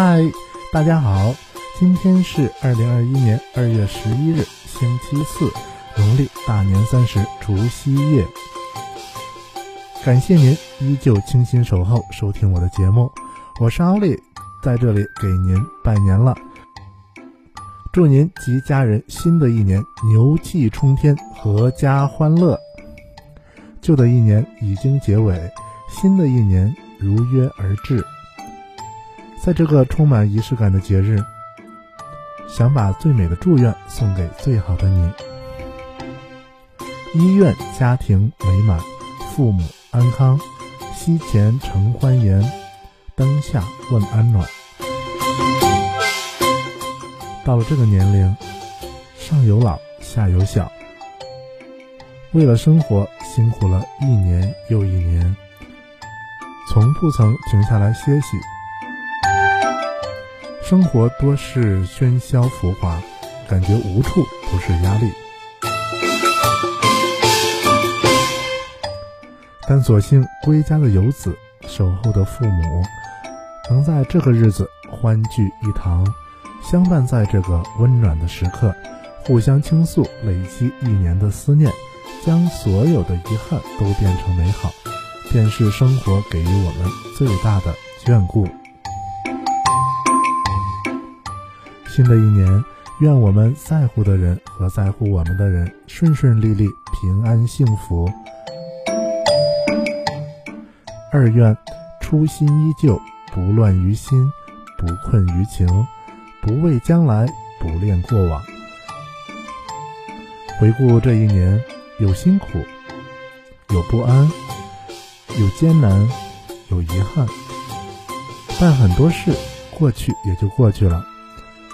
嗨，大家好，今天是二零二一年二月十一日，星期四，农历大年三十，除夕夜。感谢您依旧倾心守候收听我的节目，我是奥利，在这里给您拜年了。祝您及家人新的一年牛气冲天，阖家欢乐。旧的一年已经结尾，新的一年如约而至。在这个充满仪式感的节日，想把最美的祝愿送给最好的你。医院家庭美满，父母安康，膝前承欢颜，灯下问安暖。到了这个年龄，上有老，下有小，为了生活辛苦了一年又一年，从不曾停下来歇息。生活多是喧嚣浮华，感觉无处不是压力。但所幸归家的游子，守候的父母，能在这个日子欢聚一堂，相伴在这个温暖的时刻，互相倾诉累积一年的思念，将所有的遗憾都变成美好，便是生活给予我们最大的眷顾。新的一年，愿我们在乎的人和在乎我们的人顺顺利利、平安幸福。二愿初心依旧，不乱于心，不困于情，不畏将来，不恋过往。回顾这一年，有辛苦，有不安，有艰难，有遗憾，但很多事过去也就过去了。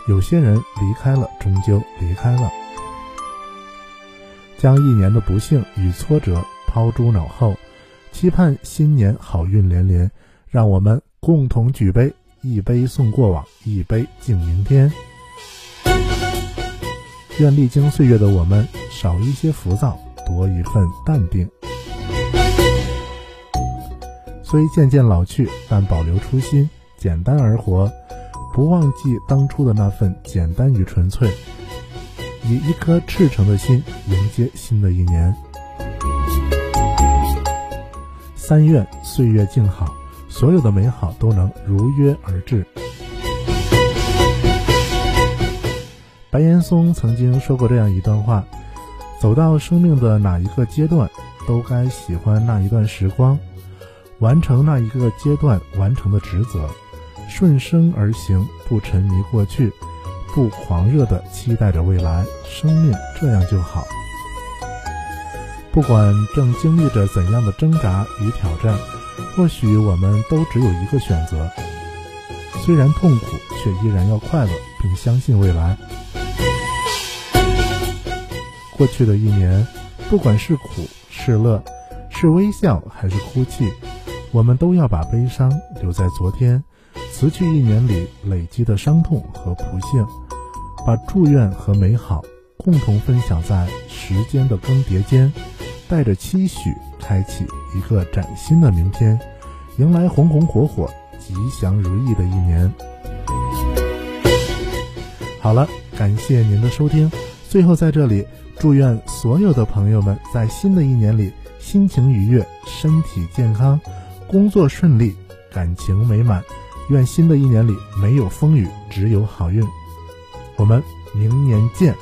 有些人离开了，终究离开了。将一年的不幸与挫折抛诸脑后，期盼新年好运连连。让我们共同举杯，一杯送过往，一杯敬明天。愿历经岁月的我们少一些浮躁，多一份淡定。虽渐渐老去，但保留初心，简单而活。不忘记当初的那份简单与纯粹，以一颗赤诚的心迎接新的一年。三愿岁月静好，所有的美好都能如约而至。白岩松曾经说过这样一段话：走到生命的哪一个阶段，都该喜欢那一段时光，完成那一个阶段完成的职责。顺生而行，不沉迷过去，不狂热的期待着未来，生命这样就好。不管正经历着怎样的挣扎与挑战，或许我们都只有一个选择：虽然痛苦，却依然要快乐，并相信未来。过去的一年，不管是苦是乐，是微笑还是哭泣，我们都要把悲伤留在昨天。辞去一年里累积的伤痛和不幸，把祝愿和美好共同分享在时间的更迭间，带着期许，开启一个崭新的明天，迎来红红火火、吉祥如意的一年。好了，感谢您的收听。最后在这里，祝愿所有的朋友们在新的一年里心情愉悦、身体健康、工作顺利、感情美满。愿新的一年里没有风雨，只有好运。我们明年见。